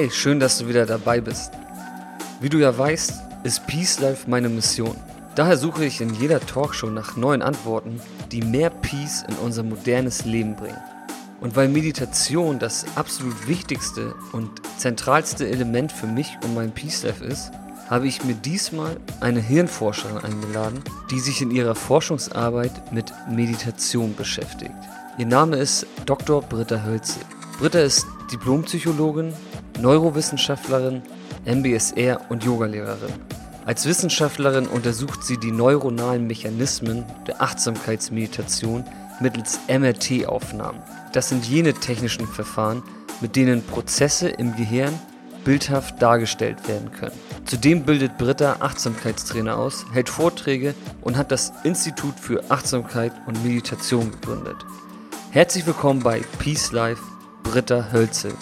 Hey, schön, dass du wieder dabei bist. Wie du ja weißt, ist Peace Life meine Mission. Daher suche ich in jeder Talkshow nach neuen Antworten, die mehr Peace in unser modernes Leben bringen. Und weil Meditation das absolut wichtigste und zentralste Element für mich und mein Peace Life ist, habe ich mir diesmal eine Hirnforscherin eingeladen, die sich in ihrer Forschungsarbeit mit Meditation beschäftigt. Ihr Name ist Dr. Britta Hölze. Britta ist Diplompsychologin, Neurowissenschaftlerin, MBSR und Yogalehrerin. Als Wissenschaftlerin untersucht sie die neuronalen Mechanismen der Achtsamkeitsmeditation mittels MRT-Aufnahmen. Das sind jene technischen Verfahren, mit denen Prozesse im Gehirn bildhaft dargestellt werden können. Zudem bildet Britta Achtsamkeitstrainer aus, hält Vorträge und hat das Institut für Achtsamkeit und Meditation gegründet. Herzlich willkommen bei Peace Life, Britta Hölzel.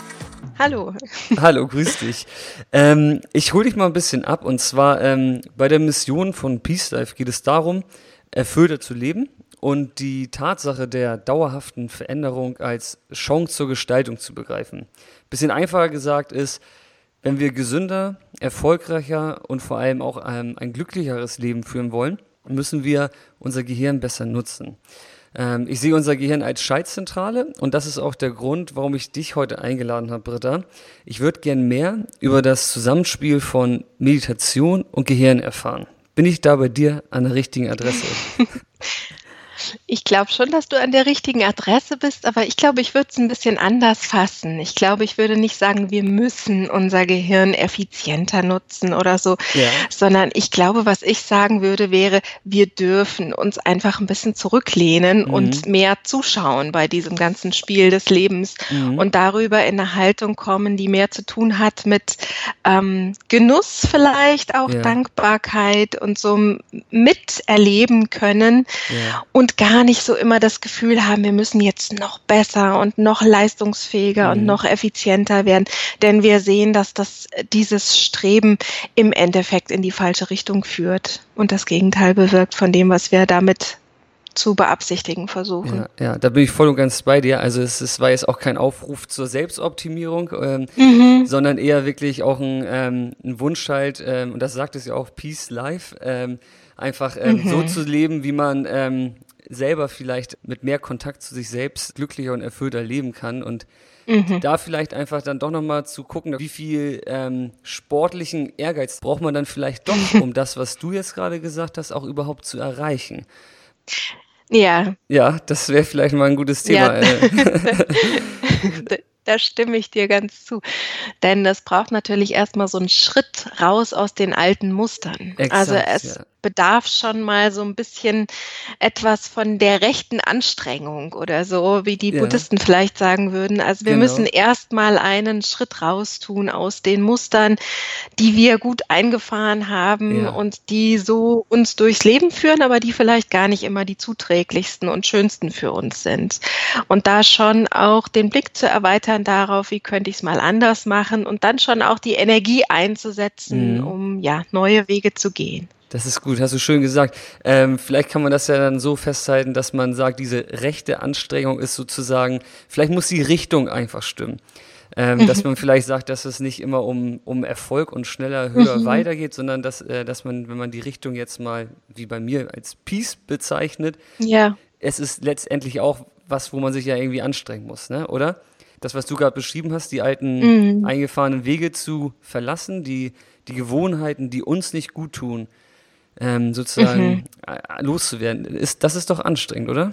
Hallo. Hallo, grüß dich. Ähm, ich hole dich mal ein bisschen ab und zwar ähm, bei der Mission von Peace Life geht es darum, erfüllter zu leben und die Tatsache der dauerhaften Veränderung als Chance zur Gestaltung zu begreifen. Bisschen einfacher gesagt ist, wenn wir gesünder, erfolgreicher und vor allem auch ähm, ein glücklicheres Leben führen wollen, müssen wir unser Gehirn besser nutzen. Ähm, ich sehe unser Gehirn als Schaltzentrale und das ist auch der Grund, warum ich dich heute eingeladen habe, Britta. Ich würde gern mehr über das Zusammenspiel von Meditation und Gehirn erfahren. Bin ich da bei dir an der richtigen Adresse? Ich glaube schon, dass du an der richtigen Adresse bist, aber ich glaube, ich würde es ein bisschen anders fassen. Ich glaube, ich würde nicht sagen, wir müssen unser Gehirn effizienter nutzen oder so, ja. sondern ich glaube, was ich sagen würde, wäre, wir dürfen uns einfach ein bisschen zurücklehnen mhm. und mehr zuschauen bei diesem ganzen Spiel des Lebens mhm. und darüber in eine Haltung kommen, die mehr zu tun hat mit ähm, Genuss vielleicht, auch ja. Dankbarkeit und so miterleben können ja. und gar nicht so immer das Gefühl haben, wir müssen jetzt noch besser und noch leistungsfähiger mhm. und noch effizienter werden, denn wir sehen, dass das dieses Streben im Endeffekt in die falsche Richtung führt und das Gegenteil bewirkt von dem, was wir damit zu beabsichtigen versuchen. Ja, ja, da bin ich voll und ganz bei dir. Also es, es war jetzt auch kein Aufruf zur Selbstoptimierung, ähm, mhm. sondern eher wirklich auch ein, ähm, ein Wunsch halt, ähm, und das sagt es ja auch, Peace Life, ähm, einfach ähm, mhm. so zu leben, wie man ähm, selber vielleicht mit mehr Kontakt zu sich selbst glücklicher und erfüllter leben kann und mhm. da vielleicht einfach dann doch nochmal zu gucken, wie viel ähm, sportlichen Ehrgeiz braucht man dann vielleicht doch, um das, was du jetzt gerade gesagt hast, auch überhaupt zu erreichen. Ja. Ja, das wäre vielleicht mal ein gutes Thema. Ja. Äh. da stimme ich dir ganz zu. Denn das braucht natürlich erstmal so einen Schritt raus aus den alten Mustern. Exakt, also es ja bedarf schon mal so ein bisschen etwas von der rechten Anstrengung oder so, wie die ja. Buddhisten vielleicht sagen würden. Also wir genau. müssen erst mal einen Schritt raus tun aus den Mustern, die wir gut eingefahren haben ja. und die so uns durchs Leben führen, aber die vielleicht gar nicht immer die zuträglichsten und schönsten für uns sind. Und da schon auch den Blick zu erweitern darauf, wie könnte ich es mal anders machen und dann schon auch die Energie einzusetzen, mhm. um ja neue Wege zu gehen. Das ist gut, hast du schön gesagt. Ähm, vielleicht kann man das ja dann so festhalten, dass man sagt, diese rechte Anstrengung ist sozusagen, vielleicht muss die Richtung einfach stimmen. Ähm, mhm. Dass man vielleicht sagt, dass es nicht immer um, um Erfolg und schneller, höher mhm. weitergeht, sondern dass, äh, dass man, wenn man die Richtung jetzt mal, wie bei mir, als Peace bezeichnet, ja. es ist letztendlich auch was, wo man sich ja irgendwie anstrengen muss, ne? oder? Das, was du gerade beschrieben hast, die alten mhm. eingefahrenen Wege zu verlassen, die, die Gewohnheiten, die uns nicht gut tun, ähm, sozusagen mhm. Äh, loszuwerden. Ist, das ist doch anstrengend, oder?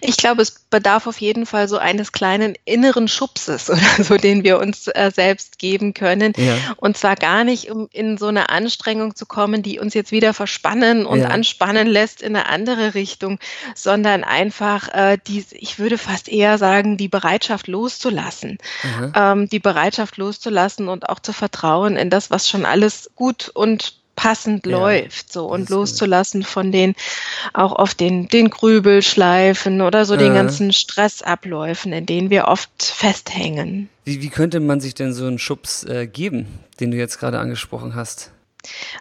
Ich glaube, es bedarf auf jeden Fall so eines kleinen inneren Schubses oder so, den wir uns äh, selbst geben können. Ja. Und zwar gar nicht, um in so eine Anstrengung zu kommen, die uns jetzt wieder verspannen und Ja. anspannen lässt in eine andere Richtung, sondern einfach äh, die, ich würde fast eher sagen, die Bereitschaft loszulassen. Aha. Ähm, die Bereitschaft loszulassen und auch zu vertrauen in das, was schon alles gut und passend Ja, läuft, so und gut. loszulassen von den auch auf den den Grübelschleifen oder so den Äh. ganzen Stressabläufen, in denen wir oft festhängen. Wie, wie könnte man sich denn so einen Schubs äh, geben, den du jetzt gerade angesprochen hast?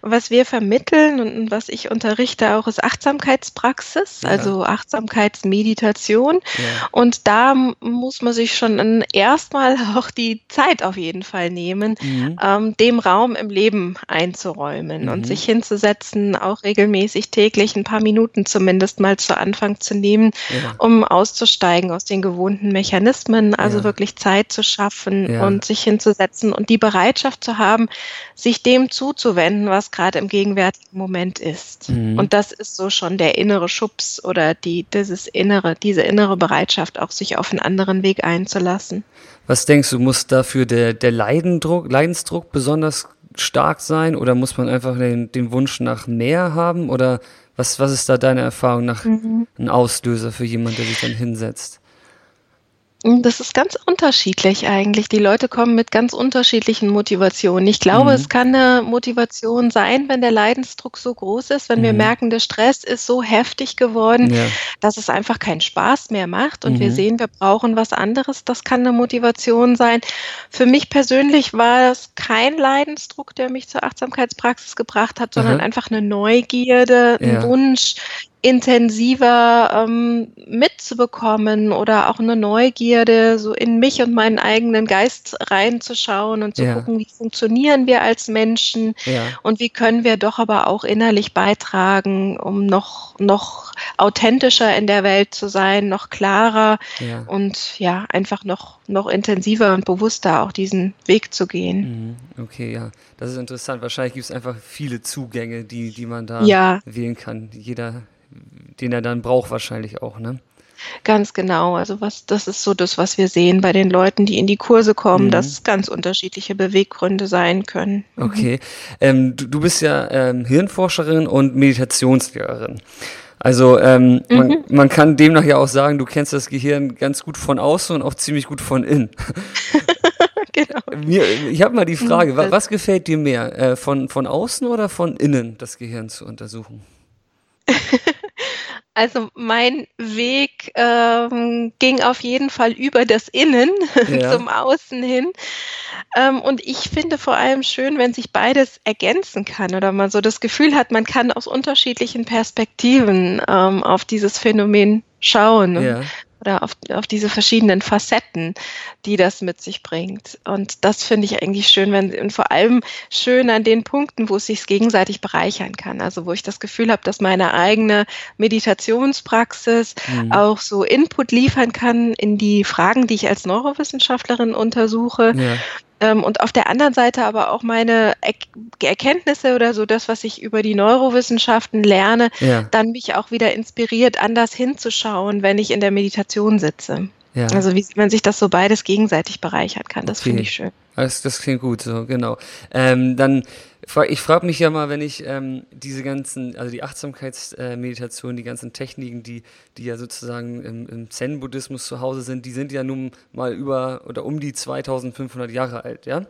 Was wir vermitteln und was ich unterrichte auch, ist Achtsamkeitspraxis, Ja. also Achtsamkeitsmeditation. Ja. Und da muss man sich schon erstmal auch die Zeit auf jeden Fall nehmen, Mhm. ähm, dem Raum im Leben einzuräumen Mhm. und sich hinzusetzen, auch regelmäßig täglich ein paar Minuten zumindest mal zu Anfang zu nehmen, Ja. um auszusteigen aus den gewohnten Mechanismen, also wirklich Zeit zu schaffen und sich hinzusetzen und die Bereitschaft zu haben, sich dem zuzuwenden, was gerade im gegenwärtigen Moment ist. Mhm. Und das ist so schon der innere Schubs oder die, dieses innere, diese innere Bereitschaft, auch sich auf einen anderen Weg einzulassen. Was denkst du, muss dafür der, der Leidendruck, Leidensdruck besonders stark sein oder muss man einfach den, den Wunsch nach mehr haben? Oder was, was ist da deiner Erfahrung nach Mhm. ein Auslöser für jemanden, der sich dann hinsetzt? Das ist ganz unterschiedlich eigentlich. Die Leute kommen mit ganz unterschiedlichen Motivationen. Ich glaube, Mhm. es kann eine Motivation sein, wenn der Leidensdruck so groß ist, wenn wir Mhm. merken, der Stress ist so heftig geworden, Ja. dass es einfach keinen Spaß mehr macht und wir Mhm. sehen, wir brauchen was anderes. Das kann eine Motivation sein. Für mich persönlich war es kein Leidensdruck, der mich zur Achtsamkeitspraxis gebracht hat, sondern einfach eine Neugierde, ein Ja. Wunsch, intensiver ähm, mitzubekommen oder auch eine Neugierde, so in mich und meinen eigenen Geist reinzuschauen und zu Ja. gucken, wie funktionieren wir als Menschen Ja. und wie können wir doch aber auch innerlich beitragen, um noch, noch authentischer in der Welt zu sein, noch klarer Ja. und ja, einfach noch, noch intensiver und bewusster auch diesen Weg zu gehen. Mhm. Okay, ja. Das ist interessant. Wahrscheinlich gibt es einfach viele Zugänge, die, die man da Ja, wählen kann. Jeder, den er dann braucht, wahrscheinlich auch, ne? ganz genau. Also was, das ist so das, was wir sehen bei den Leuten, die in die Kurse kommen, Mhm. dass ganz unterschiedliche Beweggründe sein können. Mhm. Okay. Ähm, du, du bist ja ähm, Hirnforscherin und Meditationslehrerin. Also ähm, man, Mhm. man kann demnach ja auch sagen, du kennst das Gehirn ganz gut von außen und auch ziemlich gut von innen. genau. Mir, ich habe mal die Frage, wa, das- was gefällt dir mehr, äh, von, von außen oder von innen das Gehirn zu untersuchen? Also mein Weg ähm, ging auf jeden Fall über das Innen Ja. zum Außen hin. Ähm, und ich finde vor allem schön, wenn sich beides ergänzen kann oder man so das Gefühl hat, man kann aus unterschiedlichen Perspektiven ähm, auf dieses Phänomen schauen. Ja. Oder auf, auf diese verschiedenen Facetten, die das mit sich bringt. Und das finde ich eigentlich schön, wenn und vor allem schön an den Punkten, wo es sich gegenseitig bereichern kann. Also wo ich das Gefühl habe, dass meine eigene Meditationspraxis Mhm. auch so Input liefern kann in die Fragen, die ich als Neurowissenschaftlerin untersuche. Ja. Ähm, und auf der anderen Seite aber auch meine er Erkenntnisse oder so das, was ich über die Neurowissenschaften lerne, Ja. dann mich auch wieder inspiriert, anders hinzuschauen, wenn ich in der Meditation sitze. Ja. Also wie man sich das so beides gegenseitig bereichern kann, das Okay. finde ich schön. Das, das klingt gut, so, genau. Ähm, dann, ich frage mich ja mal, wenn ich ähm, diese ganzen, also die Achtsamkeitsmeditation, die ganzen Techniken, die, die ja sozusagen im, im Zen-Buddhismus zu Hause sind, die sind ja nun mal über oder um die 2500 Jahre alt, ja?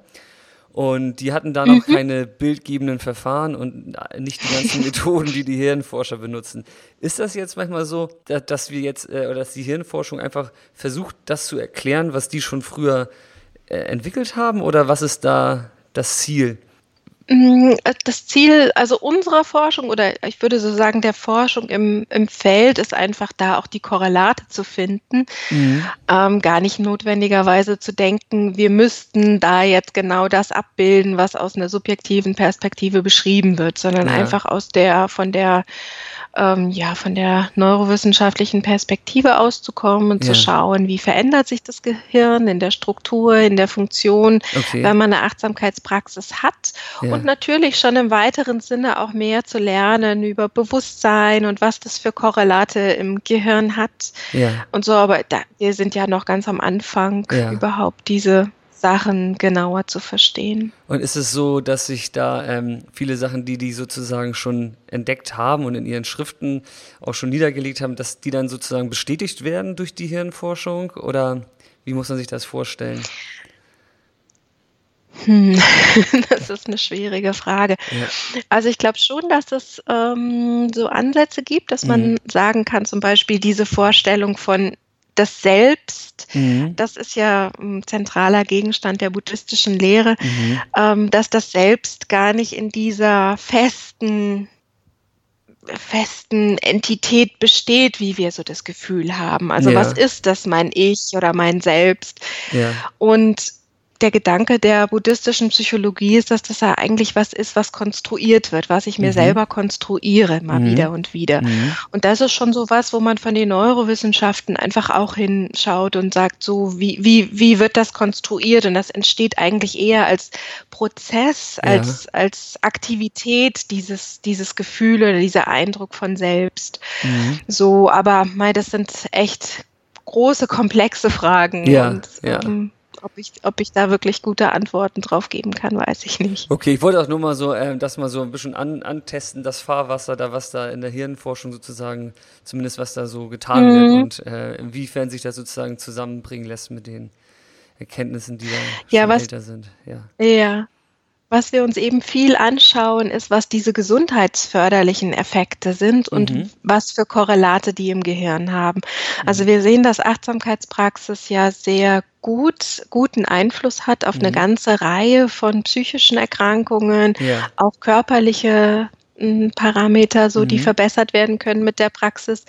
Und die hatten da noch keine bildgebenden Verfahren und nicht die ganzen Methoden, die die Hirnforscher benutzen. Ist das jetzt manchmal so, da- dass wir jetzt, äh, oder dass die Hirnforschung einfach versucht, das zu erklären, was die schon früher äh, entwickelt haben? Oder was ist da das Ziel? Mm, Das Ziel also unserer Forschung oder ich würde so sagen der Forschung im, im Feld ist einfach da auch die Korrelate zu finden, ähm, gar nicht notwendigerweise zu denken, wir müssten da jetzt genau das abbilden, was aus einer subjektiven Perspektive beschrieben wird, sondern Ja. einfach aus der von der ähm, ja von der neurowissenschaftlichen Perspektive auszukommen und Ja. zu schauen, wie verändert sich das Gehirn in der Struktur, in der Funktion, Okay. wenn man eine Achtsamkeitspraxis hat Ja. Und natürlich schon im weiteren Sinne auch mehr zu lernen über Bewusstsein und was das für Korrelate im Gehirn hat Ja. und so. Aber da, wir sind ja noch ganz am Anfang, Ja. überhaupt diese Sachen genauer zu verstehen. Und ist es so, dass sich da ähm, viele Sachen, die die sozusagen schon entdeckt haben und in ihren Schriften auch schon niedergelegt haben, dass die dann sozusagen bestätigt werden durch die Hirnforschung? Oder wie muss man sich das vorstellen? Hm, das ist eine schwierige Frage. Ja. Also ich glaube schon, dass es ähm, so Ansätze gibt, dass man Mhm. sagen kann, zum Beispiel diese Vorstellung von das Selbst, Mhm. das ist ja ein zentraler Gegenstand der buddhistischen Lehre, Mhm. ähm, dass das Selbst gar nicht in dieser festen festen Entität besteht, wie wir so das Gefühl haben. Also Ja. was ist das mein Ich oder mein Selbst? Ja. Und der Gedanke der buddhistischen Psychologie ist, dass das ja eigentlich was ist, was konstruiert wird, was ich mir Mhm. selber konstruiere, mal Mhm. wieder und wieder. Mhm. Und das ist schon so was, wo man von den Neurowissenschaften einfach auch hinschaut und sagt, so wie, wie, wie wird das konstruiert? Und das entsteht eigentlich eher als Prozess, Ja. als, als Aktivität, dieses, dieses Gefühl oder dieser Eindruck von selbst. Mhm. So, aber mei, das sind echt große, komplexe Fragen. Ja, und ja. ähm, ob, ich, ob ich da wirklich gute Antworten drauf geben kann, weiß ich nicht. Okay, ich wollte auch nur mal so, ähm, das mal so ein bisschen an, antesten, das Fahrwasser, da was da in der Hirnforschung sozusagen, zumindest was da so getan wird Mhm. und äh, inwiefern sich das sozusagen zusammenbringen lässt mit den Erkenntnissen, die da Ja, was- älter sind. Ja. Ja. Was wir uns eben viel anschauen, ist, was diese gesundheitsförderlichen Effekte sind und Mhm. was für Korrelate die im Gehirn haben. Also wir sehen, dass Achtsamkeitspraxis ja sehr gut, guten Einfluss hat auf eine Mhm. ganze Reihe von psychischen Erkrankungen, Ja. auch körperliche m, Parameter, so die Mhm. verbessert werden können mit der Praxis.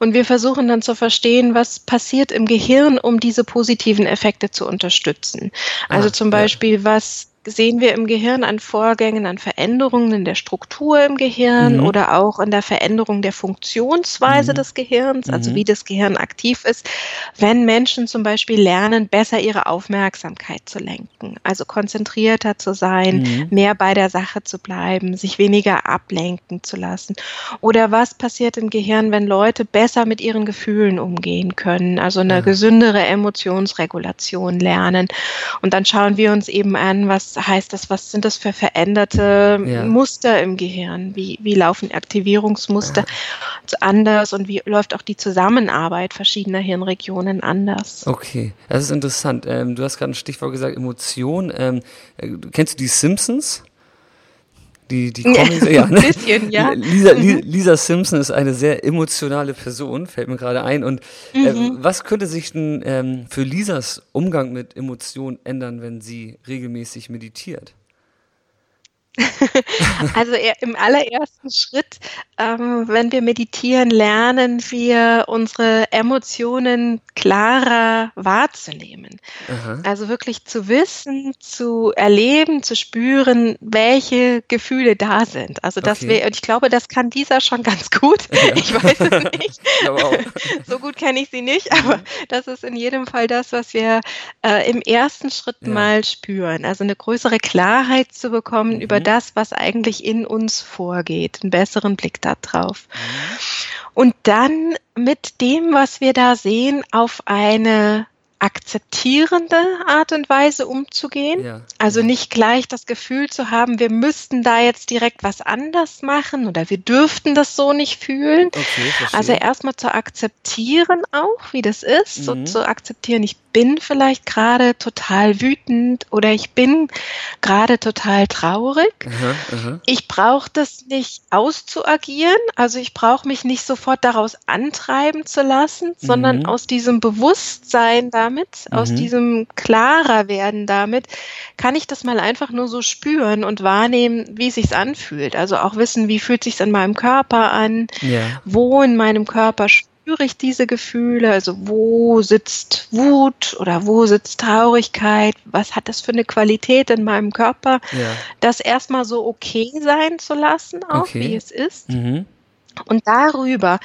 Und wir versuchen dann zu verstehen, was passiert im Gehirn, um diese positiven Effekte zu unterstützen. Also Ah, zum ja. Beispiel, was sehen wir im Gehirn an Vorgängen, an Veränderungen in der Struktur im Gehirn Mhm. oder auch in der Veränderung der Funktionsweise Mhm. des Gehirns, also Mhm. wie das Gehirn aktiv ist, wenn Menschen zum Beispiel lernen, besser ihre Aufmerksamkeit zu lenken, also konzentrierter zu sein, Mhm. mehr bei der Sache zu bleiben, sich weniger ablenken zu lassen. Oder was passiert im Gehirn, wenn Leute besser mit ihren Gefühlen umgehen können, also eine gesündere Emotionsregulation lernen. Und dann schauen wir uns eben an, was heißt das, was sind das für veränderte Ja. Muster im Gehirn, wie, wie laufen Aktivierungsmuster anders und wie läuft auch die Zusammenarbeit verschiedener Hirnregionen anders. Okay, das ist interessant. Ähm, du hast gerade ein Stichwort gesagt, Emotion. Ähm, äh, kennst du die Simpsons? Die, die Comics? Ja, Ein ne? bisschen, ja. Lisa, Li- Lisa Simpson ist eine sehr emotionale Person, fällt mir gerade ein. Und äh, Mhm. was könnte sich denn ähm, für Lisas Umgang mit Emotionen ändern, wenn sie regelmäßig meditiert? Also im allerersten Schritt, ähm, wenn wir meditieren, lernen wir unsere Emotionen klarer wahrzunehmen. Aha. Also wirklich zu wissen, zu erleben, zu spüren, welche Gefühle da sind. Also dass Okay. wir, und ich glaube, das kann dieser schon ganz gut. Ja. Ich weiß es nicht. So gut kenne ich sie nicht, aber das ist in jedem Fall das, was wir äh, im ersten Schritt Ja. mal spüren. Also eine größere Klarheit zu bekommen über Mhm. Das, was eigentlich in uns vorgeht, einen besseren Blick darauf. Mhm. Und dann mit dem, was wir da sehen, auf eine akzeptierende Art und Weise umzugehen. Ja. Also ja. nicht gleich das Gefühl zu haben, wir müssten da jetzt direkt was anders machen oder wir dürften das so nicht fühlen. Okay. Also erstmal zu akzeptieren auch, wie das ist, so Mhm. zu akzeptieren, ich bin vielleicht gerade total wütend oder ich bin gerade total traurig. Aha, aha. Ich brauche das nicht auszuagieren, also ich brauche mich nicht sofort daraus antreiben zu lassen, sondern Mhm. aus diesem Bewusstsein damit, aus Mhm. diesem klarer werden damit, kann ich das mal einfach nur so spüren und wahrnehmen, wie es sich anfühlt. Also auch wissen, wie fühlt sich in meinem Körper an, Ja. wo in meinem Körper spüre ich diese Gefühle, also wo sitzt Wut oder wo sitzt Traurigkeit, was hat das für eine Qualität in meinem Körper, Ja. das erstmal so okay sein zu lassen, auch Okay. wie es ist Mhm. Und darüber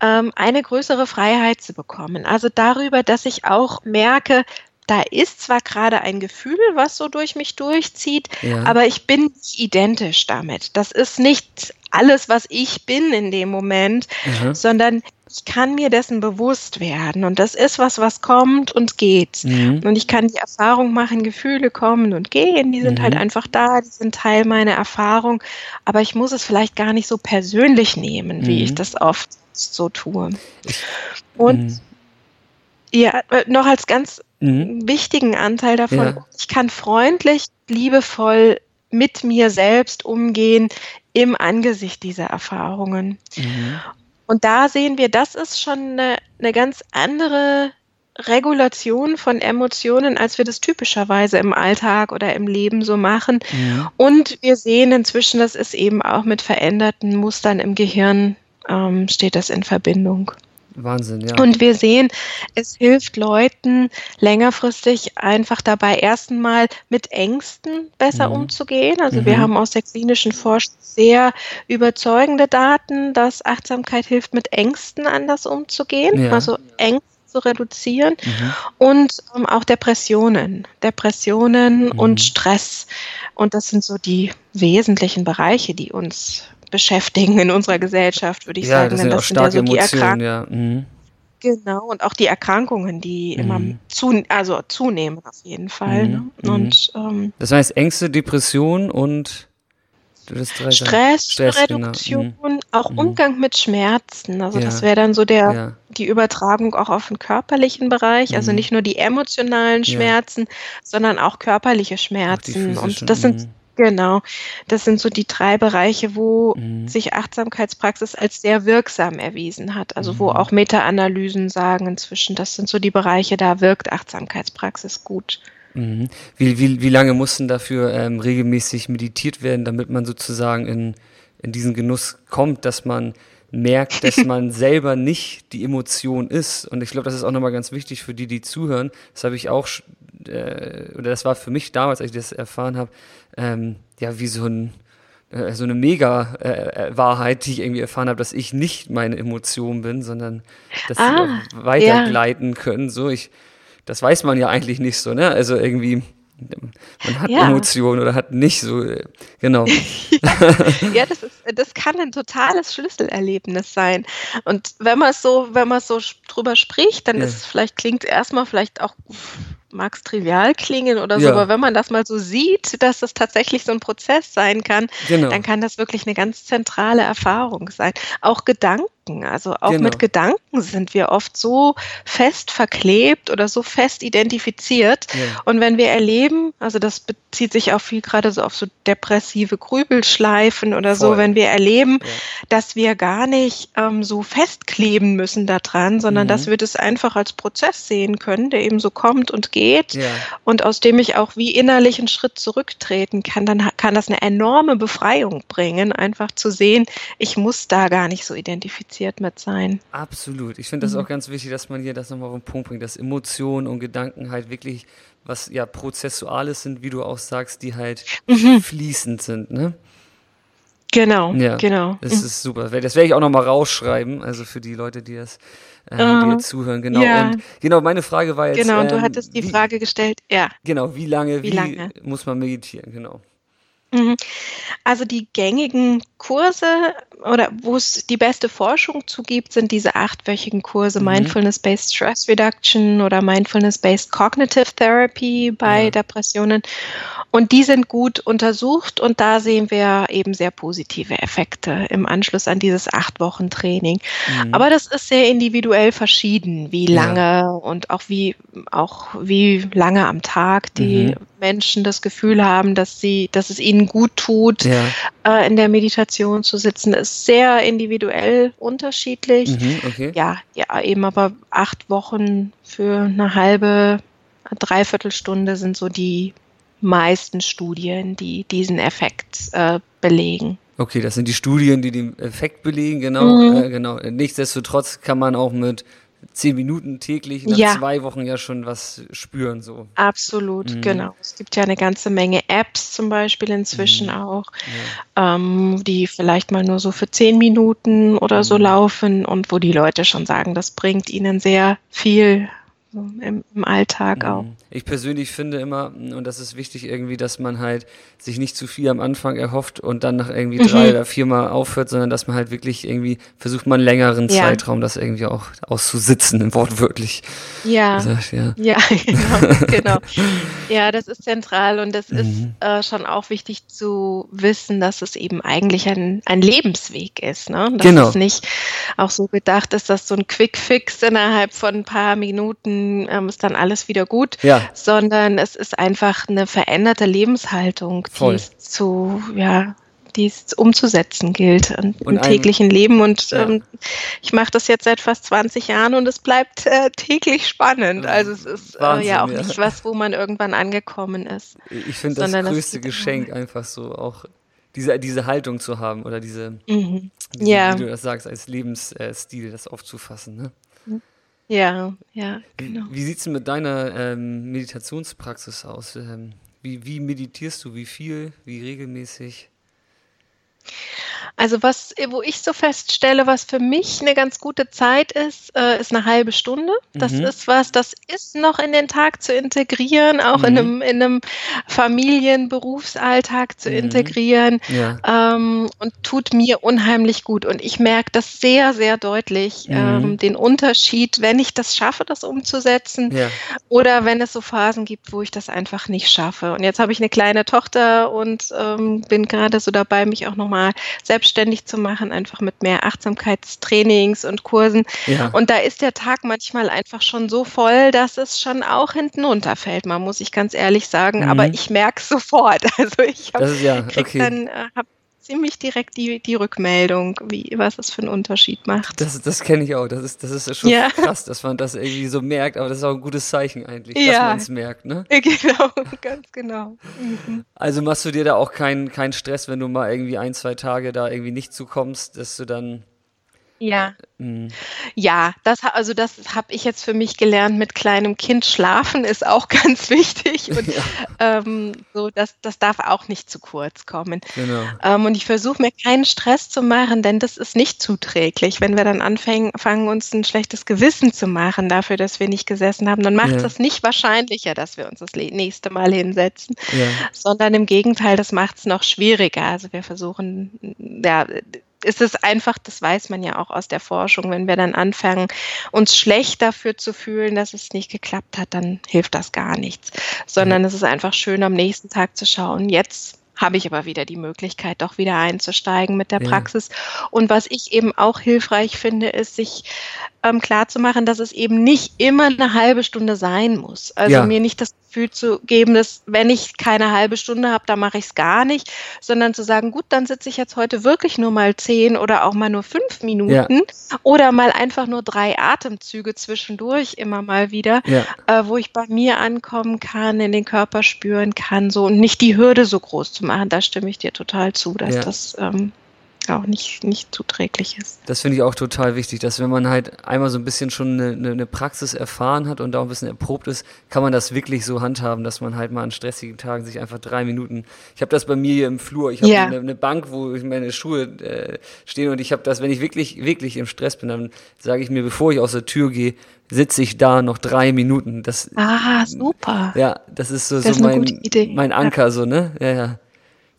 ähm, eine größere Freiheit zu bekommen. Also darüber, dass ich auch merke, da ist zwar gerade ein Gefühl, was so durch mich durchzieht, Ja. aber ich bin nicht identisch damit. Das ist nicht alles, was ich bin in dem Moment, Aha. sondern ich kann mir dessen bewusst werden. Und das ist was, was kommt und geht. Mhm. Und ich kann die Erfahrung machen, Gefühle kommen und gehen, die sind halt Mhm. einfach da, die sind Teil meiner Erfahrung. Aber ich muss es vielleicht gar nicht so persönlich nehmen, wie ich Mhm. das oft so tue. Und Mhm. ja, äh, noch als ganz Mhm. wichtigen Anteil davon, Ja. ich kann freundlich, liebevoll mit mir selbst umgehen im Angesicht dieser Erfahrungen. Mhm. Und da sehen wir, das ist schon eine, eine ganz andere Regulation von Emotionen, als wir das typischerweise im Alltag oder im Leben so machen. Mhm. Und wir sehen inzwischen, das ist eben auch mit veränderten Mustern im Gehirn, ähm, steht das in Verbindung. Wahnsinn, ja. Und wir sehen, es hilft Leuten längerfristig einfach dabei, erstmal mit Ängsten besser Mhm. umzugehen. Also wir Mhm. haben aus der klinischen Forschung sehr überzeugende Daten, dass Achtsamkeit hilft, mit Ängsten anders umzugehen, Ja. also Ängste zu reduzieren Mhm. und ähm, auch Depressionen, Depressionen Mhm. und Stress. Und das sind so die wesentlichen Bereiche, die uns beschäftigen in unserer Gesellschaft, würde ich Ja, sagen. das Denn sind auch das sind ja starke so die Emotionen, Erkrankungen. ja. Mhm. Genau, und auch die Erkrankungen, die immer Mhm. zu, also zunehmen auf jeden Fall. Mhm. Ne? Und ähm, Das heißt Ängste, Depression und Stress, Stress, genau. Reduktion, Mhm. auch Mhm. Umgang mit Schmerzen. Also Ja. das wäre dann so der Ja. die Übertragung auch auf den körperlichen Bereich, also Mhm. nicht nur die emotionalen Ja. Schmerzen, sondern auch körperliche Auch Schmerzen. physischen, Und das sind mhm. Genau, das sind so die drei Bereiche, wo Mhm. sich Achtsamkeitspraxis als sehr wirksam erwiesen hat. Also wo Mhm. auch Meta-Analysen sagen inzwischen, das sind so die Bereiche, da wirkt Achtsamkeitspraxis gut. Mhm. Wie, wie, wie lange muss denn dafür ähm, regelmäßig meditiert werden, damit man sozusagen in, in diesen Genuss kommt, dass man merkt, dass man selber nicht die Emotion ist. Und ich glaube, das ist auch nochmal ganz wichtig für die, die zuhören. Das habe ich auch, äh, oder das war für mich damals, als ich das erfahren habe, ähm, ja, wie so ein äh, so eine Mega-Wahrheit, die ich irgendwie erfahren habe, dass ich nicht meine Emotion bin, sondern dass sie Ah, auch weitergleiten können. So, ich, das weiß man ja eigentlich nicht so, ne? Also irgendwie, man hat Ja. Emotionen oder hat nicht so, äh, genau. Ja, das ist, das kann ein totales Schlüsselerlebnis sein. Und wenn man es so, wenn man es so drüber spricht, dann Ja. ist es vielleicht klingt erstmal vielleicht auch mag es trivial klingen oder so, Ja. aber wenn man das mal so sieht, dass das tatsächlich so ein Prozess sein kann, Genau. dann kann das wirklich eine ganz zentrale Erfahrung sein. Auch Gedanken, also auch Genau. mit Gedanken sind wir oft so fest verklebt oder so fest identifiziert. Ja. Und wenn wir erleben, also das bezieht sich auch viel gerade so auf so depressive Grübelschleifen oder so, Voll. wenn wir erleben, Ja. dass wir gar nicht ähm, so festkleben müssen daran, sondern Mhm. dass wir das einfach als Prozess sehen können, der eben so kommt und geht Ja. und aus dem ich auch wie innerlich einen Schritt zurücktreten kann, dann kann das eine enorme Befreiung bringen, einfach zu sehen, ich muss da gar nicht so identifiziert mit sein. Absolut. Ich finde das Mhm. auch ganz wichtig, dass man hier das nochmal auf den Punkt bringt, dass Emotionen und Gedanken halt wirklich was ja Prozessuales sind, wie du auch sagst, die halt Mhm. fließend sind, ne? Genau, Ja, genau. Das ist super. Das werde ich auch nochmal rausschreiben, also für die Leute, die das, äh, die Ah, jetzt zuhören. Genau. ja. Und genau, meine Frage war jetzt. Genau, und du ähm, hattest die wie, Frage gestellt, ja. Genau, wie lange, Wie wie, lange? muss man meditieren? Genau. Mhm. Also die gängigen Kurse oder wo es die beste Forschung zu gibt, sind diese achtwöchigen Kurse Mhm. Mindfulness-Based Stress Reduction oder Mindfulness-Based Cognitive Therapy bei Ja. Depressionen. Und die sind gut untersucht und da sehen wir eben sehr positive Effekte im Anschluss an dieses acht Wochen Training. Mhm. Aber das ist sehr individuell verschieden, wie Ja. lange und auch wie, auch wie lange am Tag die Mhm. Menschen das Gefühl haben, dass sie, dass es ihnen gut tut, Ja. äh, in der Meditation zu sitzen, ist sehr individuell unterschiedlich. Mhm, okay. Ja, ja, eben aber acht Wochen für eine halbe, Dreiviertelstunde sind so die meisten Studien, die diesen Effekt äh, belegen. Okay, das sind die Studien, die den Effekt belegen, genau. Mhm. Äh, genau. Nichtsdestotrotz kann man auch mit zehn Minuten täglich nach Ja. zwei Wochen ja schon was spüren, so. Absolut, Mhm. genau. Es gibt ja eine ganze Menge Apps zum Beispiel inzwischen Mhm. auch, Ja. ähm, die vielleicht mal nur so für zehn Minuten oder so Mhm. laufen und wo die Leute schon sagen, das bringt ihnen sehr viel im, im Alltag auch. Mhm. Ich persönlich finde immer, und das ist wichtig irgendwie, dass man halt sich nicht zu viel am Anfang erhofft und dann nach irgendwie drei mhm. oder viermal aufhört, sondern dass man halt wirklich irgendwie versucht, mal einen längeren ja. Zeitraum das irgendwie auch auszusitzen, wortwörtlich. Ja. Gesagt, ja. ja, genau, genau. Ja, das ist zentral und das mhm. ist äh, schon auch wichtig zu wissen, dass es eben eigentlich ein, ein Lebensweg ist. Ne? Dass genau. es nicht auch so gedacht ist, dass so ein Quick Fix innerhalb von ein paar Minuten ähm, ist dann alles wieder gut, ja. sondern es ist einfach eine veränderte Lebenshaltung, die es zu, ja, die es umzusetzen gilt im und täglichen ein, Leben. Und ja. ähm, ich mache das jetzt seit fast 20 Jahren und es bleibt äh, täglich spannend. Also es ist Wahnsinn, äh, ja auch ja. nicht was, wo man irgendwann angekommen ist. Ich finde das größte das Geschenk einfach so auch diese, diese Haltung zu haben oder diese, mhm. diese ja. wie du das sagst, als Lebensstil das aufzufassen. Ne? Ja, ja, genau. Wie, sieht es mit deiner ähm, Meditationspraxis aus? Ähm, wie, wie meditierst du? Wie viel? Wie regelmäßig? Also was, wo ich so feststelle, was für mich eine ganz gute Zeit ist, äh, ist eine halbe Stunde. Das mhm. ist was, das ist noch in den Tag zu integrieren, auch mhm. in einem, in einem Familien-Berufsalltag zu mhm. integrieren ja. ähm, und tut mir unheimlich gut. Und ich merke das sehr, sehr deutlich, mhm. ähm, den Unterschied, wenn ich das schaffe, das umzusetzen ja. oder wenn es so Phasen gibt, wo ich das einfach nicht schaffe. Und jetzt habe ich eine kleine Tochter und ähm, bin gerade so dabei, mich auch nochmal selbst selbstständig zu machen, einfach mit mehr Achtsamkeitstrainings und Kursen. Ja. Und da ist der Tag manchmal einfach schon so voll, dass es schon auch hinten runterfällt, man muss ich ganz ehrlich sagen. Mhm. Aber ich merke es sofort. Also ich hab, ja, okay. dann, äh, habe ziemlich direkt die, die Rückmeldung, wie, was es für einen Unterschied macht. Das, das kenne ich auch. Das ist, das ist schon ja. krass, dass man das irgendwie so merkt, aber das ist auch ein gutes Zeichen eigentlich, ja. dass man es merkt, ne? Genau, ganz genau. Mhm. Also machst du dir da auch keinen kein Stress, wenn du mal irgendwie ein, zwei Tage da irgendwie nicht zukommst, dass du dann ja. Mhm. Ja, das, also das habe ich jetzt für mich gelernt, mit kleinem Kind schlafen ist auch ganz wichtig. Und ja. ähm, so, das, das darf auch nicht zu kurz kommen. Genau. Ähm, und ich versuche mir keinen Stress zu machen, denn das ist nicht zuträglich. Wenn wir dann anfangen, fangen, uns ein schlechtes Gewissen zu machen dafür, dass wir nicht gesessen haben, dann macht es ja. das nicht wahrscheinlicher, dass wir uns das nächste Mal hinsetzen, ja. sondern im Gegenteil, das macht es noch schwieriger. Also wir versuchen, ja, ist es einfach, das weiß man ja auch aus der Forschung, wenn wir dann anfangen, uns schlecht dafür zu fühlen, dass es nicht geklappt hat, dann hilft das gar nichts. Sondern mhm. es ist einfach schön, am nächsten Tag zu schauen, jetzt habe ich aber wieder die Möglichkeit, doch wieder einzusteigen mit der Praxis. Ja. Und was ich eben auch hilfreich finde, ist, sich ähm, klarzumachen, dass es eben nicht immer eine halbe Stunde sein muss. Also ja. mir nicht das Gefühl zu geben, dass wenn ich keine halbe Stunde habe, dann mache ich es gar nicht, sondern zu sagen, gut, dann sitze ich jetzt heute wirklich nur mal zehn oder auch mal nur fünf Minuten ja. oder mal einfach nur drei Atemzüge zwischendurch immer mal wieder, ja. äh, wo ich bei mir ankommen kann, in den Körper spüren kann, so und nicht die Hürde so groß zu machen. Da stimme ich dir total zu, dass das ähm, auch nicht, nicht zuträglich ist. Das finde ich auch total wichtig, dass wenn man halt einmal so ein bisschen schon eine, eine, Praxis erfahren hat und auch ein bisschen erprobt ist, kann man das wirklich so handhaben, dass man halt mal an stressigen Tagen sich einfach drei Minuten. Ich habe das bei mir hier im Flur, ich habe ja. eine, eine, Bank, wo meine Schuhe äh, stehen und ich habe das, wenn ich wirklich, wirklich im Stress bin, dann sage ich mir, bevor ich aus der Tür gehe, sitze ich da noch drei Minuten. Das, ah, super. Ja, das ist so, das so mein, mein Anker, ja. so, ne? Ja, ja.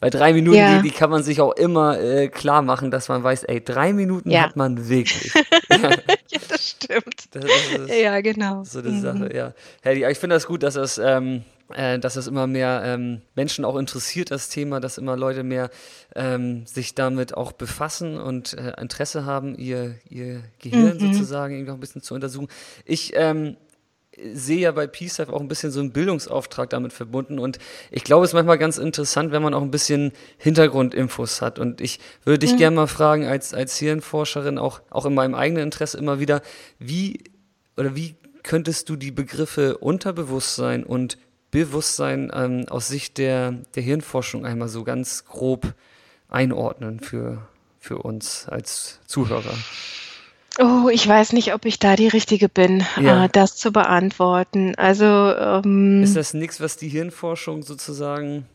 Bei drei Minuten, ja. die, die, kann man sich auch immer äh, klar machen, dass man weiß, ey, drei Minuten ja. hat man wirklich. ja, das stimmt. Das ist, ja, genau. So eine mhm. Sache, ja. Hey, ich finde das gut, dass das, ähm, äh, dass das immer mehr ähm, Menschen auch interessiert, das Thema, dass immer Leute mehr ähm, sich damit auch befassen und äh, Interesse haben, ihr, ihr Gehirn mhm. sozusagen irgendwie auch ein bisschen zu untersuchen. Ich ähm, sehe ja bei Life auch ein bisschen so einen Bildungsauftrag damit verbunden und ich glaube, es ist manchmal ganz interessant, wenn man auch ein bisschen Hintergrundinfos hat und ich würde dich mhm. gerne mal fragen, als, als Hirnforscherin, auch, auch in meinem eigenen Interesse immer wieder, wie oder wie könntest du die Begriffe Unterbewusstsein und Bewusstsein ähm, aus Sicht der, der Hirnforschung einmal so ganz grob einordnen für, für uns als Zuhörer? Oh, ich weiß nicht, ob ich da die Richtige bin, ja. äh, das zu beantworten. Also ähm, ist das nichts, was die Hirnforschung sozusagen?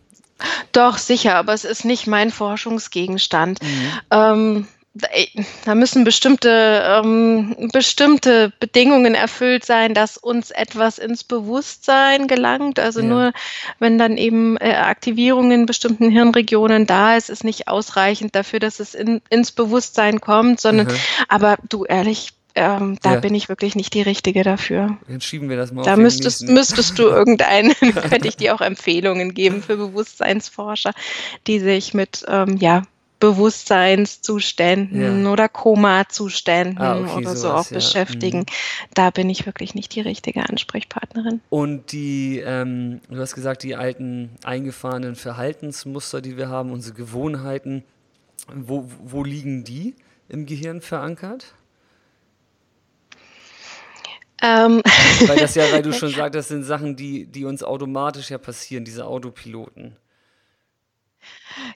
Doch sicher, aber es ist nicht mein Forschungsgegenstand. Mhm. Ähm, da müssen bestimmte, ähm, bestimmte Bedingungen erfüllt sein, dass uns etwas ins Bewusstsein gelangt. Also Ja. nur wenn dann eben äh, Aktivierung in bestimmten Hirnregionen da ist, ist nicht ausreichend dafür, dass es in, ins Bewusstsein kommt, sondern, Aha. aber du ehrlich, ähm, da Ja. bin ich wirklich nicht die Richtige dafür. Dann schieben wir das mal Da auf müsstest, nächsten. müsstest du irgendeinen, könnte ich dir auch Empfehlungen geben für Bewusstseinsforscher, die sich mit ähm, ja, Bewusstseinszuständen Ja. oder Koma-Zuständen Ah, okay, oder so auch ja. beschäftigen. Mhm. Da bin ich wirklich nicht die richtige Ansprechpartnerin. Und die, ähm, du hast gesagt, die alten eingefahrenen Verhaltensmuster, die wir haben, unsere Gewohnheiten, wo, wo liegen die im Gehirn verankert? Ähm, Weil das ja, weil du schon sagst, das sind Sachen, die, die uns automatisch ja passieren, diese Autopiloten.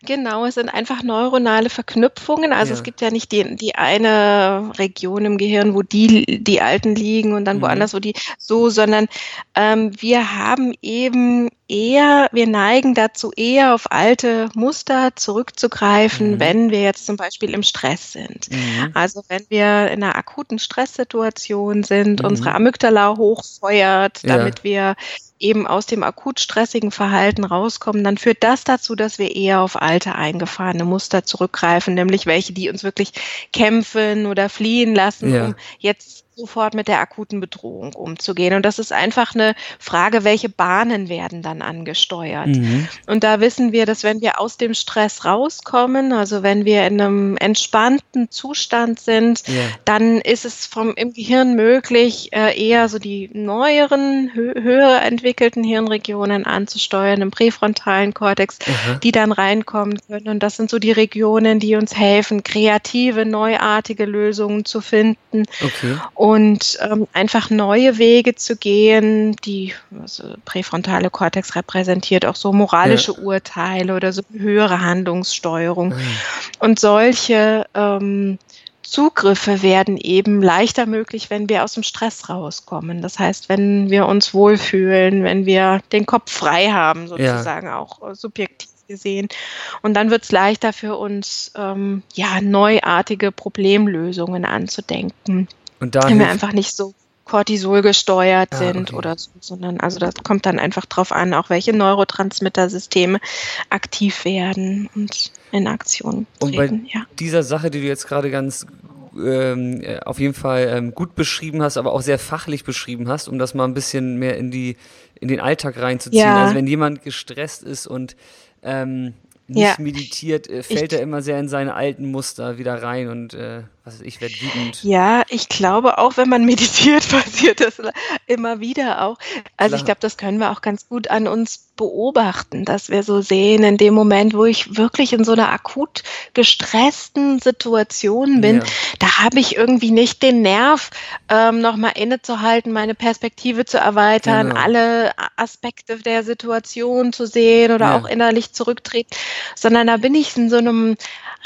Genau, es sind einfach neuronale Verknüpfungen. Also es Ja. gibt ja nicht die, die eine Region im Gehirn, wo die, die Alten liegen und dann Mhm. woanders, wo die so, sondern ähm, wir haben eben eher, wir neigen dazu eher auf alte Muster zurückzugreifen, Mhm. wenn wir jetzt zum Beispiel im Stress sind. Mhm. Also wenn wir in einer akuten Stresssituation sind, Mhm. unsere Amygdala hochfeuert, Ja. damit wir eben aus dem akut stressigen Verhalten rauskommen, dann führt das dazu, dass wir eher auf alte eingefahrene Muster zurückgreifen, nämlich welche, die uns wirklich kämpfen oder fliehen lassen, Ja. um jetzt sofort mit der akuten Bedrohung umzugehen. Und das ist einfach eine Frage, welche Bahnen werden dann angesteuert. Mhm. Und da wissen wir, dass wenn wir aus dem Stress rauskommen, also wenn wir in einem entspannten Zustand sind, Ja. dann ist es vom, im Gehirn möglich, äh, eher so die neueren, hö höher entwickelten Hirnregionen anzusteuern, im präfrontalen Kortex, Aha. die dann reinkommen können. Und das sind so die Regionen, die uns helfen, kreative, neuartige Lösungen zu finden Okay. und ähm, einfach neue Wege zu gehen. Die also präfrontale Kortex repräsentiert auch so moralische Urteile oder so höhere Handlungssteuerung. Ah, Und solche ähm, Zugriffe werden eben leichter möglich, wenn wir aus dem Stress rauskommen. Das heißt, wenn wir uns wohlfühlen, wenn wir den Kopf frei haben, sozusagen auch äh, subjektiv gesehen. Und dann wird es leichter für uns, ähm, ja, neuartige Problemlösungen anzudenken Und da wenn wir einfach nicht so Cortisol gesteuert Ah, sind okay. oder so, sondern also das kommt dann einfach drauf an, auch welche Neurotransmittersysteme aktiv werden und in Aktion Und bei treten. Ja. dieser Sache, die du jetzt gerade ganz ähm, äh, auf jeden Fall ähm, gut beschrieben hast, aber auch sehr fachlich beschrieben hast, um das mal ein bisschen mehr in die in den Alltag reinzuziehen. Ja. Also wenn jemand gestresst ist und ähm, nicht Ja. meditiert, äh, fällt er immer sehr in seine alten Muster wieder rein und äh, was ich, werde wütend. Ja, ich glaube auch, wenn man meditiert, passiert das immer wieder auch. Also ich Klar. glaube, das können wir auch ganz gut an uns beobachten, dass wir so sehen, in dem Moment, wo ich wirklich in so einer akut gestressten Situation bin, Ja. da habe ich irgendwie nicht den Nerv, ähm, nochmal innezuhalten, meine Perspektive zu erweitern, Genau. alle Aspekte der Situation zu sehen oder Ja. auch innerlich zurücktreten, sondern da bin ich in so einem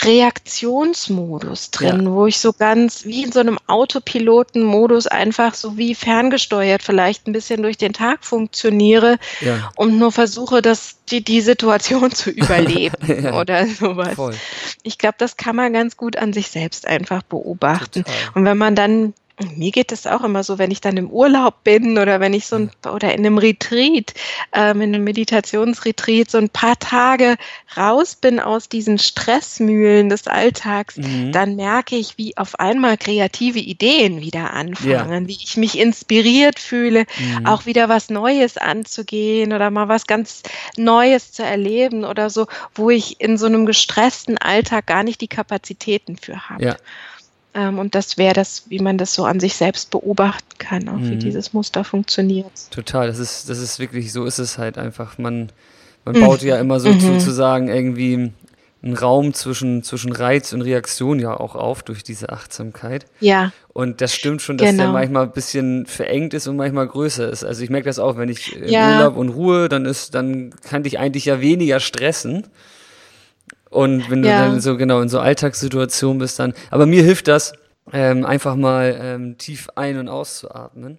Reaktionsmodus drin, wo ich so ganz wie in so einem Autopilotenmodus einfach so wie ferngesteuert vielleicht ein bisschen durch den Tag funktioniere Ja, und nur versuche, das, die, die Situation zu überleben Ja. oder sowas. voll. Ich glaube, das kann man ganz gut an sich selbst einfach beobachten. Total. Und wenn man dann, mir geht es auch immer so, wenn ich dann im Urlaub bin oder wenn ich so ein, oder in einem Retreat, ähm, in einem Meditationsretreat so ein paar Tage raus bin aus diesen Stressmühlen des Alltags, Mhm. dann merke ich, wie auf einmal kreative Ideen wieder anfangen, wie ich mich inspiriert fühle, Mhm. auch wieder was Neues anzugehen oder mal was ganz Neues zu erleben oder so, wo ich in so einem gestressten Alltag gar nicht die Kapazitäten für habe. Ja. Ähm, und das wäre das, wie man das so an sich selbst beobachten kann, auch wie Mhm. dieses Muster funktioniert. Total, das ist, das ist wirklich, so ist es halt einfach. Man, man Mhm. baut ja immer so Mhm. sozusagen irgendwie einen Raum zwischen, zwischen Reiz und Reaktion ja auch auf durch diese Achtsamkeit. Ja, Und das stimmt schon, dass der Genau. manchmal ein bisschen verengt ist und manchmal größer ist. Also ich merke das auch, wenn ich im Ja. Urlaub und Ruhe, dann ist, dann kann dich eigentlich ja weniger stressen. Und wenn du Ja. dann so genau in so Alltagssituationen bist, dann. Aber mir hilft das, ähm, einfach mal ähm, tief ein- und auszuatmen.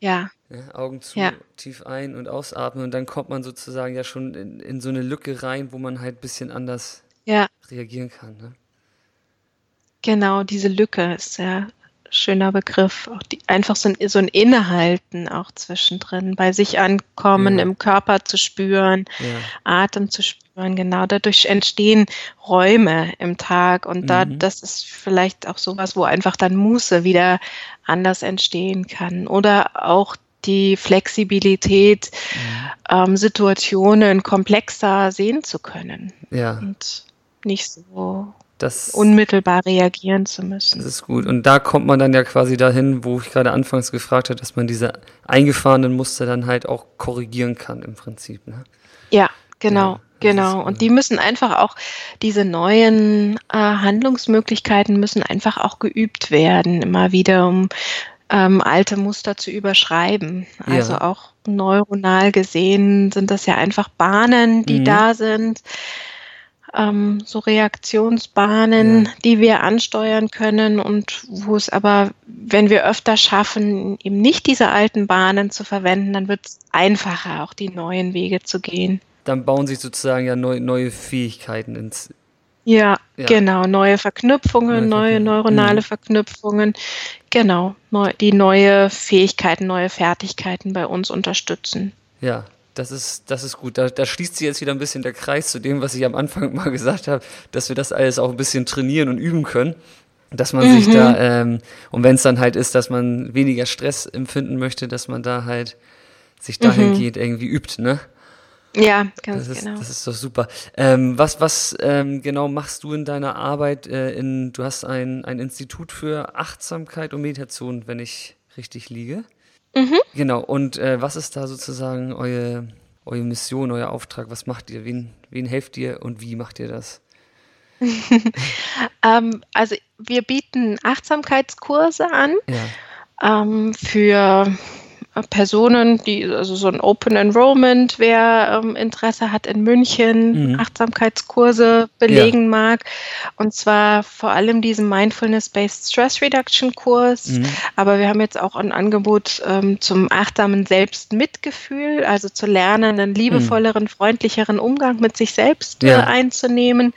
ja, Ja, Augen zu, Ja. tief ein- und ausatmen und dann kommt man sozusagen ja schon in, in so eine Lücke rein, wo man halt ein bisschen anders ja. reagieren kann. Ne? genau, diese Lücke ist ja schöner Begriff. Auch die, einfach so ein, so ein Innehalten auch zwischendrin, bei sich ankommen, ja. im Körper zu spüren, ja. Atem zu spüren. Genau, dadurch entstehen Räume im Tag und da, mhm. das ist vielleicht auch sowas, wo einfach dann Muße wieder anders entstehen kann. Oder auch die Flexibilität, mhm. ähm, Situationen komplexer sehen zu können. Ja. Und nicht so das, unmittelbar reagieren zu müssen. Das ist gut. Und da kommt man dann ja quasi dahin, wo ich gerade anfangs gefragt habe, dass man diese eingefahrenen Muster dann halt auch korrigieren kann im Prinzip. Ne? Ja, genau. Ja, genau. Und die müssen einfach auch, diese neuen äh, Handlungsmöglichkeiten müssen einfach auch geübt werden, immer wieder, um ähm, alte Muster zu überschreiben. Also ja. auch neuronal gesehen sind das ja einfach Bahnen, die mhm. da sind ähm, so Reaktionsbahnen, ja. die wir ansteuern können und wo es aber, wenn wir öfter schaffen, eben nicht diese alten Bahnen zu verwenden, dann wird es einfacher, auch die neuen Wege zu gehen. Dann bauen sich sozusagen ja neu, neue Fähigkeiten ins. Ja, ja. genau, neue Verknüpfungen, neue, neue neuronale mhm. Verknüpfungen, genau, neu, die neue Fähigkeiten, neue Fertigkeiten bei uns unterstützen. Ja, das ist, das ist gut. Da, da, schließt sich jetzt wieder ein bisschen der Kreis zu dem, was ich am Anfang mal gesagt habe, dass wir das alles auch ein bisschen trainieren und üben können. Dass man mhm. sich da, ähm, und wenn es dann halt ist, dass man weniger Stress empfinden möchte, dass man da halt sich dahingehend mhm. irgendwie übt, ne? Ja, ganz das ist, genau. Das ist doch super. Ähm, was was ähm, genau machst du in deiner Arbeit? Äh, in, du hast ein, ein Institut für Achtsamkeit und Meditation, wenn ich richtig liege. Mhm. Genau, und äh, was ist da sozusagen eure, eure Mission, euer Auftrag? Was macht ihr? Wen, wen helft ihr und wie macht ihr das? ähm, also wir bieten Achtsamkeitskurse an ja. ähm, für Personen, die, also so ein Open Enrollment, wer ähm, Interesse hat in München, mhm. Achtsamkeitskurse belegen ja. mag. Und zwar vor allem diesen Mindfulness-Based Stress Reduction Kurs. Mhm. Aber wir haben jetzt auch ein Angebot ähm, zum achtsamen Selbstmitgefühl, also zu lernen, einen liebevolleren, mhm. freundlicheren Umgang mit sich selbst ja. äh, einzunehmen.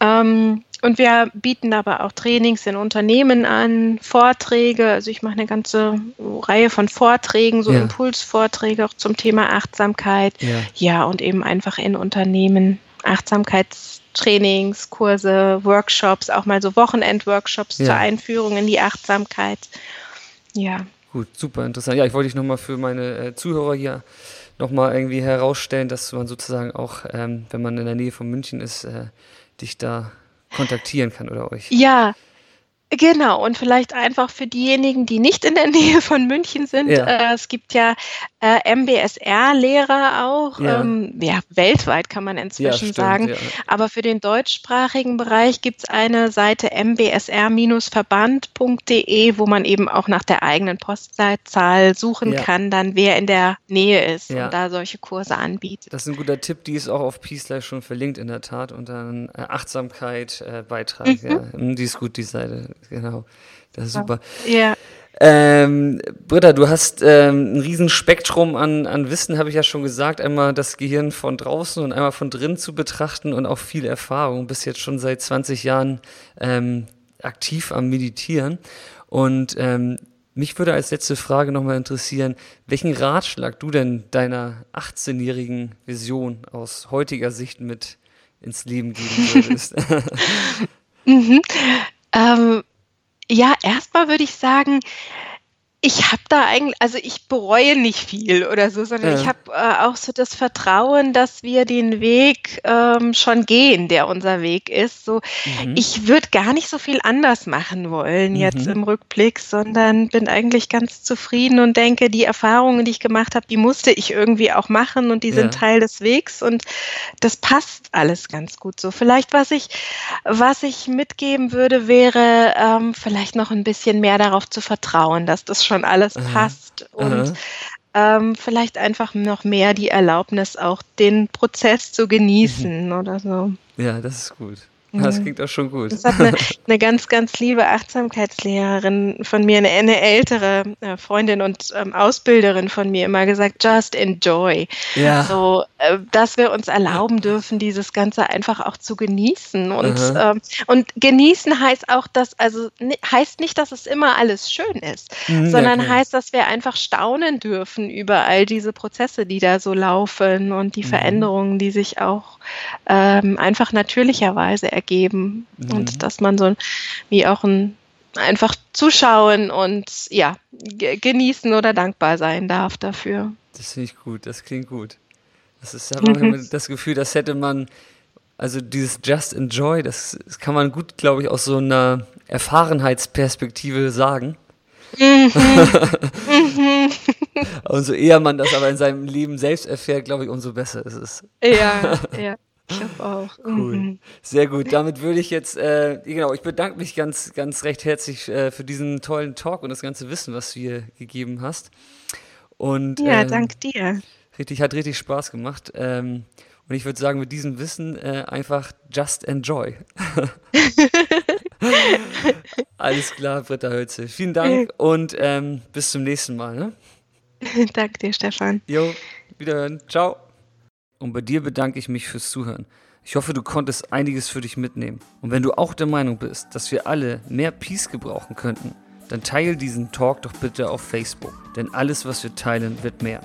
Ähm, und wir bieten aber auch Trainings in Unternehmen an, Vorträge. Also ich mache eine ganze Reihe von Vorträgen, so ja. Impulsvorträge auch zum Thema Achtsamkeit. Ja. ja, und eben einfach in Unternehmen Achtsamkeitstrainings, Kurse, Workshops, auch mal so Wochenendworkshops ja. zur Einführung in die Achtsamkeit. Ja. Gut, super interessant. Ja, ich wollte dich nochmal für meine äh, Zuhörer hier nochmal irgendwie herausstellen, dass man sozusagen auch, ähm, wenn man in der Nähe von München ist, äh, dich da kontaktieren kann oder euch. Ja, Genau, und vielleicht einfach für diejenigen, die nicht in der Nähe von München sind. Ja. Äh, es gibt ja äh, MBSR-Lehrer auch. Ja. Ähm, ja. weltweit kann man inzwischen ja, stimmt, sagen. Aber für den deutschsprachigen Bereich gibt es eine Seite mbsr-verband.de, wo man eben auch nach der eigenen Postleitzahl suchen kann, dann wer in der Nähe ist und da solche Kurse anbietet. Das ist ein guter Tipp, die ist auch auf Peace schon verlinkt in der Tat und dann äh, Achtsamkeit äh, Beitrag. Mhm. Ja. Die ist gut, die Seite genau. Das ist super. Ja. Ähm, Britta, du hast ähm, ein Riesenspektrum an, an Wissen, habe ich ja schon gesagt. Einmal das Gehirn von draußen und einmal von drin zu betrachten und auch viel Erfahrung. Bist jetzt schon seit 20 Jahren ähm, aktiv am Meditieren. Und ähm, mich würde als letzte Frage nochmal interessieren, welchen Ratschlag du denn deiner 18-jährigen Vision aus heutiger Sicht mit ins Leben geben würdest? mhm. Ähm, ja, erstmal würde ich sagen, ich habe da eigentlich, also ich bereue nicht viel oder so, sondern ja. ich habe äh, auch so das Vertrauen, dass wir den Weg ähm, schon gehen, der unser Weg ist. So, mhm. ich würde gar nicht so viel anders machen wollen mhm. jetzt im Rückblick, sondern bin eigentlich ganz zufrieden und denke, die Erfahrungen, die ich gemacht habe, die musste ich irgendwie auch machen und die ja. sind Teil des Wegs und das passt alles ganz gut so. Vielleicht was ich, was ich mitgeben würde, wäre ähm, vielleicht noch ein bisschen mehr darauf zu vertrauen, dass das schon schon alles Aha. passt und ähm, vielleicht einfach noch mehr die Erlaubnis, auch den Prozess zu genießen mhm. oder so. Ja, das ist gut. Das klingt auch schon gut. Das hat eine, eine ganz, ganz liebe Achtsamkeitslehrerin von mir, eine, eine ältere äh, Freundin und ähm, Ausbilderin von mir immer gesagt, just enjoy. Ja. So, äh, dass wir uns erlauben dürfen, dieses Ganze einfach auch zu genießen. Und, ähm, und genießen heißt auch, dass, also heißt nicht, dass es immer alles schön ist, mhm, sondern ja, heißt, dass wir einfach staunen dürfen über all diese Prozesse, die da so laufen und die mhm. Veränderungen, die sich auch ähm, einfach natürlicherweise ergeben ergeben mhm. und dass man so wie auch ein einfach zuschauen und ja, genießen oder dankbar sein darf dafür. Das finde ich gut, das klingt gut. Das ist ja manchmal das Gefühl, das hätte man, also dieses Just Enjoy, das, das kann man gut, glaube ich, aus so einer Erfahrenheitsperspektive sagen. Mhm. mhm. umso eher man das aber in seinem Leben selbst erfährt, glaube ich, umso besser ist es. Ja, ja. Ich glaube auch. Cool. Mhm. Sehr gut. Damit würde ich jetzt, äh, genau, ich bedanke mich ganz, ganz recht herzlich äh, für diesen tollen Talk und das ganze Wissen, was du hier gegeben hast. Und, ja, ähm, dank dir. Richtig, hat richtig Spaß gemacht. Ähm, und ich würde sagen, mit diesem Wissen äh, einfach just enjoy. Alles klar, Britta Hölze. Vielen Dank und ähm, bis zum nächsten Mal. Ne? Danke dir, Stefan. Jo, wiederhören. Ciao. Und bei dir bedanke ich mich fürs Zuhören. Ich hoffe, du konntest einiges für dich mitnehmen. Und wenn du auch der Meinung bist, dass wir alle mehr Peace gebrauchen könnten, dann teile diesen Talk doch bitte auf Facebook. Denn alles, was wir teilen, wird mehr.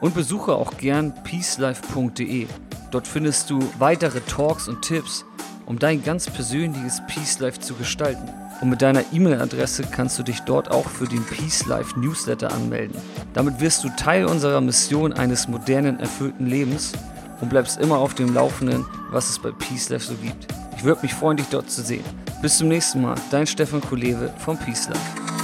Und besuche auch gern peacelife.de. Dort findest du weitere Talks und Tipps, um dein ganz persönliches Peace Life zu gestalten. Und mit deiner E-Mail-Adresse kannst du dich dort auch für den Peace Life Newsletter anmelden. Damit wirst du Teil unserer Mission eines modernen, erfüllten Lebens und bleibst immer auf dem Laufenden, was es bei Peace Life so gibt. Ich würde mich freuen, dich dort zu sehen. Bis zum nächsten Mal, dein Stefan Kulewe vom Peace Life.